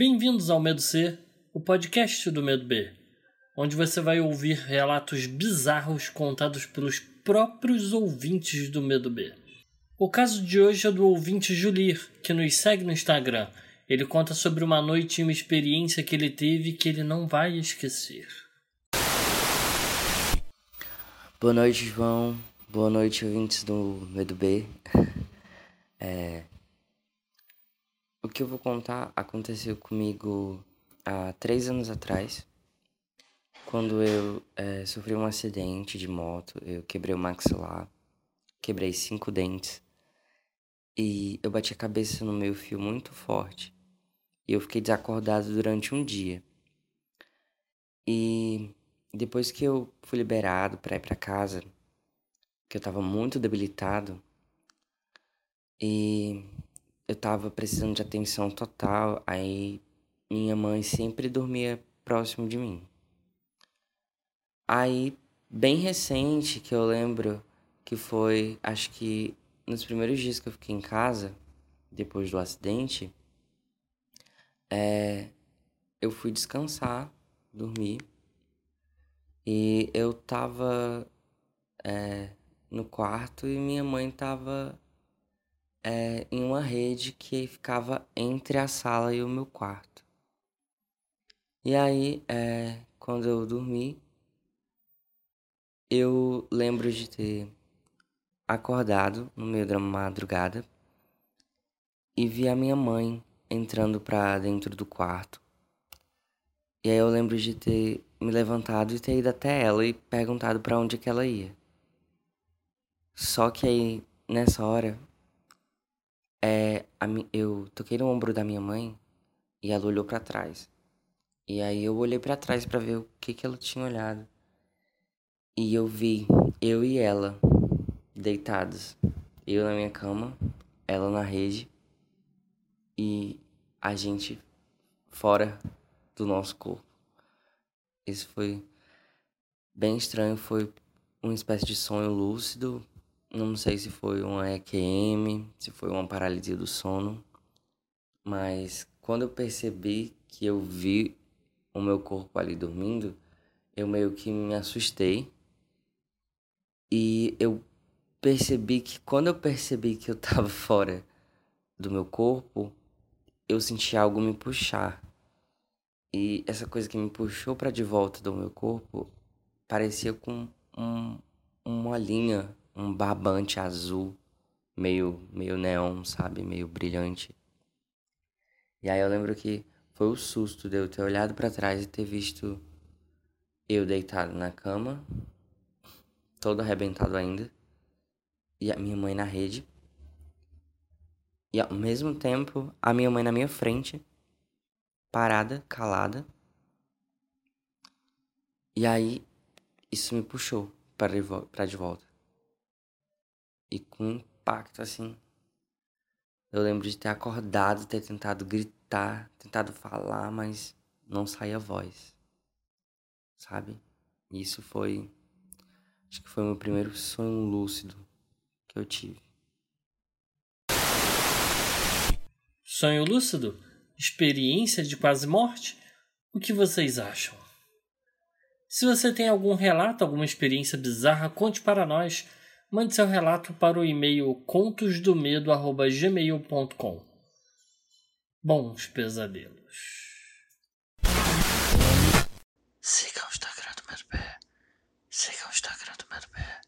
Bem-vindos ao Medo C, o podcast do Medo B, onde você vai ouvir relatos bizarros contados pelos próprios ouvintes do Medo B. O caso de hoje é do ouvinte Julir, que nos segue no Instagram. Ele conta sobre uma noite e uma experiência que ele teve que ele não vai esquecer. Boa noite, João. Boa noite, ouvintes do Medo B. É... O que eu vou contar aconteceu comigo há três anos atrás, quando eu é, sofri um acidente de moto. Eu quebrei o maxilar, quebrei cinco dentes e eu bati a cabeça no meio fio muito forte. E eu fiquei desacordado durante um dia. E depois que eu fui liberado para ir para casa, que eu estava muito debilitado e eu estava precisando de atenção total, aí minha mãe sempre dormia próximo de mim. Aí, bem recente, que eu lembro que foi, acho que nos primeiros dias que eu fiquei em casa, depois do acidente, é, eu fui descansar, dormir, e eu tava é, no quarto e minha mãe estava é, em uma rede que ficava entre a sala e o meu quarto. E aí, é, quando eu dormi, eu lembro de ter acordado no meio da madrugada e vi a minha mãe entrando para dentro do quarto. E aí eu lembro de ter me levantado e ter ido até ela e perguntado para onde que ela ia. Só que aí, nessa hora, é, a, eu toquei no ombro da minha mãe e ela olhou para trás. E aí eu olhei para trás para ver o que que ela tinha olhado. E eu vi eu e ela deitados. Eu na minha cama, ela na rede e a gente fora do nosso corpo. Isso foi bem estranho, foi uma espécie de sonho lúcido, não sei se foi uma EQM, se foi uma paralisia do sono, mas quando eu percebi que eu vi o meu corpo ali dormindo, eu meio que me assustei. E eu percebi que quando eu percebi que eu tava fora do meu corpo, eu senti algo me puxar. E essa coisa que me puxou para de volta do meu corpo parecia com um, uma linha um barbante azul, meio, meio neon, sabe? Meio brilhante. E aí eu lembro que foi o susto de eu ter olhado para trás e ter visto eu deitado na cama, todo arrebentado ainda, e a minha mãe na rede. E ao mesmo tempo, a minha mãe na minha frente, parada, calada. E aí, isso me puxou para de volta e com impacto assim. Eu lembro de ter acordado, ter tentado gritar, tentado falar, mas não saía voz. Sabe? Isso foi. Acho que foi o meu primeiro sonho lúcido que eu tive. Sonho lúcido? Experiência de quase morte? O que vocês acham? Se você tem algum relato, alguma experiência bizarra, conte para nós mande seu relato para o e-mail contosdomedo.gmail.com. Bons pesadelos. Siga o Instagram do Merpé. Siga o Instagram do Merpé.